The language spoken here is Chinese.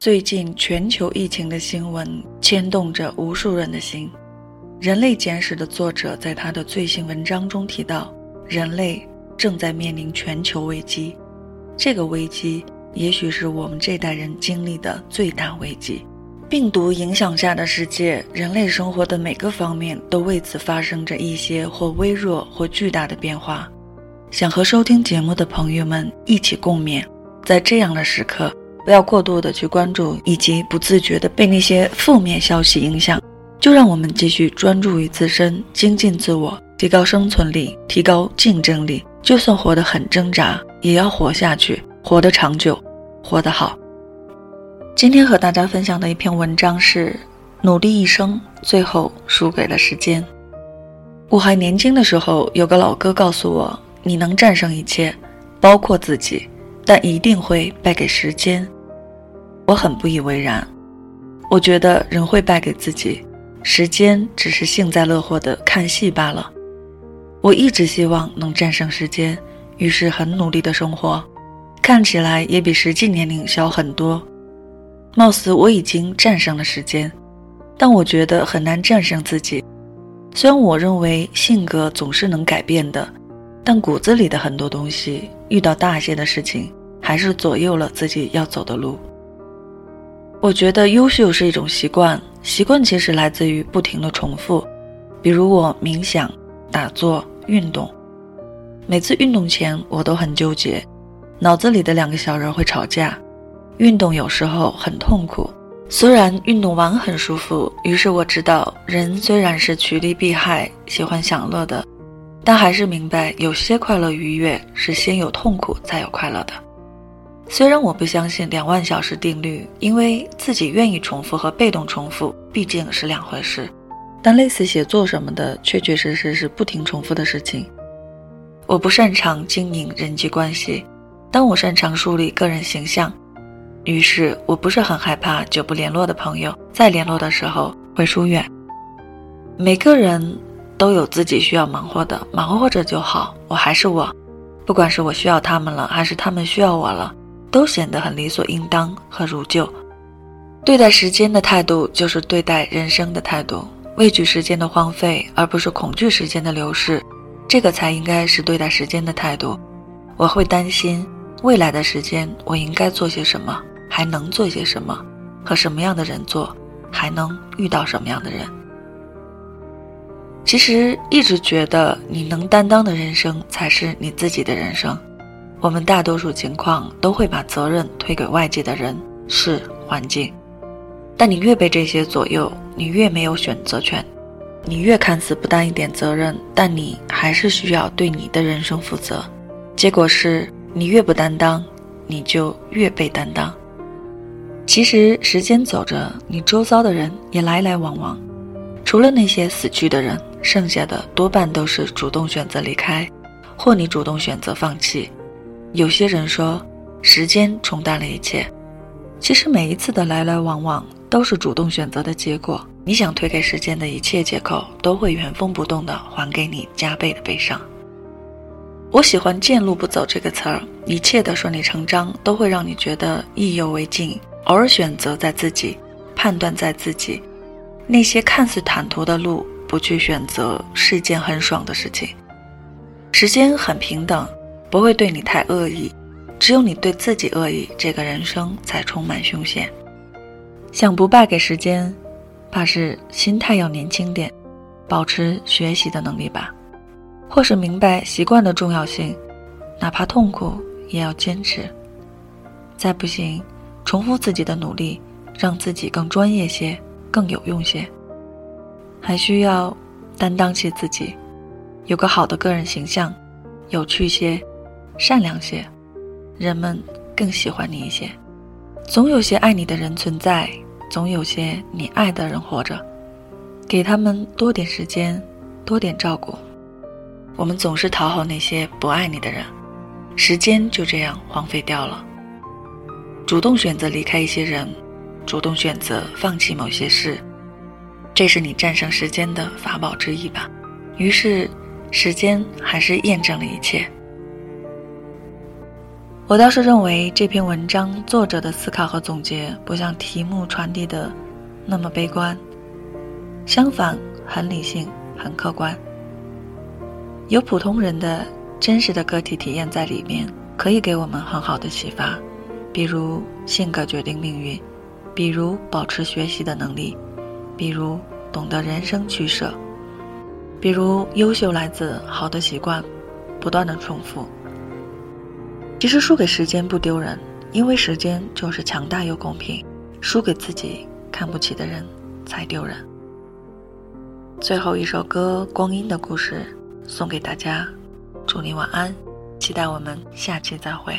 最近全球疫情的新闻牵动着无数人的心。《人类简史》的作者在他的最新文章中提到，人类正在面临全球危机，这个危机也许是我们这代人经历的最大危机。病毒影响下的世界，人类生活的每个方面都为此发生着一些或微弱或巨大的变化。想和收听节目的朋友们一起共勉，在这样的时刻。不要过度的去关注，以及不自觉的被那些负面消息影响，就让我们继续专注于自身，精进自我，提高生存力，提高竞争力。就算活得很挣扎，也要活下去，活得长久，活得好。今天和大家分享的一篇文章是：努力一生，最后输给了时间。我还年轻的时候，有个老哥告诉我：“你能战胜一切，包括自己。”但一定会败给时间，我很不以为然。我觉得人会败给自己，时间只是幸灾乐祸的看戏罢了。我一直希望能战胜时间，于是很努力的生活，看起来也比实际年龄小很多。貌似我已经战胜了时间，但我觉得很难战胜自己。虽然我认为性格总是能改变的，但骨子里的很多东西，遇到大些的事情。还是左右了自己要走的路。我觉得优秀是一种习惯，习惯其实来自于不停的重复。比如我冥想、打坐、运动，每次运动前我都很纠结，脑子里的两个小人会吵架。运动有时候很痛苦，虽然运动完很舒服。于是我知道，人虽然是趋利避害、喜欢享乐的，但还是明白有些快乐愉悦是先有痛苦才有快乐的。虽然我不相信两万小时定律，因为自己愿意重复和被动重复毕竟是两回事，但类似写作什么的，确确实实是不停重复的事情。我不擅长经营人际关系，但我擅长树立个人形象，于是我不是很害怕久不联络的朋友再联络的时候会疏远。每个人都有自己需要忙活的，忙活着就好。我还是我，不管是我需要他们了，还是他们需要我了。都显得很理所应当和如旧。对待时间的态度，就是对待人生的态度。畏惧时间的荒废，而不是恐惧时间的流逝，这个才应该是对待时间的态度。我会担心未来的时间，我应该做些什么，还能做些什么，和什么样的人做，还能遇到什么样的人。其实一直觉得，你能担当的人生，才是你自己的人生。我们大多数情况都会把责任推给外界的人、事、环境，但你越被这些左右，你越没有选择权。你越看似不担一点责任，但你还是需要对你的人生负责。结果是你越不担当，你就越被担当。其实时间走着，你周遭的人也来来往往，除了那些死去的人，剩下的多半都是主动选择离开，或你主动选择放弃。有些人说，时间冲淡了一切。其实每一次的来来往往都是主动选择的结果。你想推给时间的一切借口，都会原封不动的还给你加倍的悲伤。我喜欢“见路不走”这个词儿，一切的顺理成章都会让你觉得意犹未尽。偶尔选择在自己，判断在自己，那些看似坦途的路，不去选择是一件很爽的事情。时间很平等。不会对你太恶意，只有你对自己恶意，这个人生才充满凶险。想不败给时间，怕是心态要年轻点，保持学习的能力吧，或是明白习惯的重要性，哪怕痛苦也要坚持。再不行，重复自己的努力，让自己更专业些，更有用些。还需要担当起自己，有个好的个人形象，有趣些。善良些，人们更喜欢你一些。总有些爱你的人存在，总有些你爱的人活着，给他们多点时间，多点照顾。我们总是讨好那些不爱你的人，时间就这样荒废掉了。主动选择离开一些人，主动选择放弃某些事，这是你战胜时间的法宝之一吧。于是，时间还是验证了一切。我倒是认为这篇文章作者的思考和总结不像题目传递的那么悲观，相反很理性、很客观，有普通人的真实的个体体验在里面，可以给我们很好的启发。比如性格决定命运，比如保持学习的能力，比如懂得人生取舍，比如优秀来自好的习惯，不断的重复。其实输给时间不丢人，因为时间就是强大又公平。输给自己看不起的人才丢人。最后一首歌《光阴的故事》送给大家，祝你晚安，期待我们下期再会。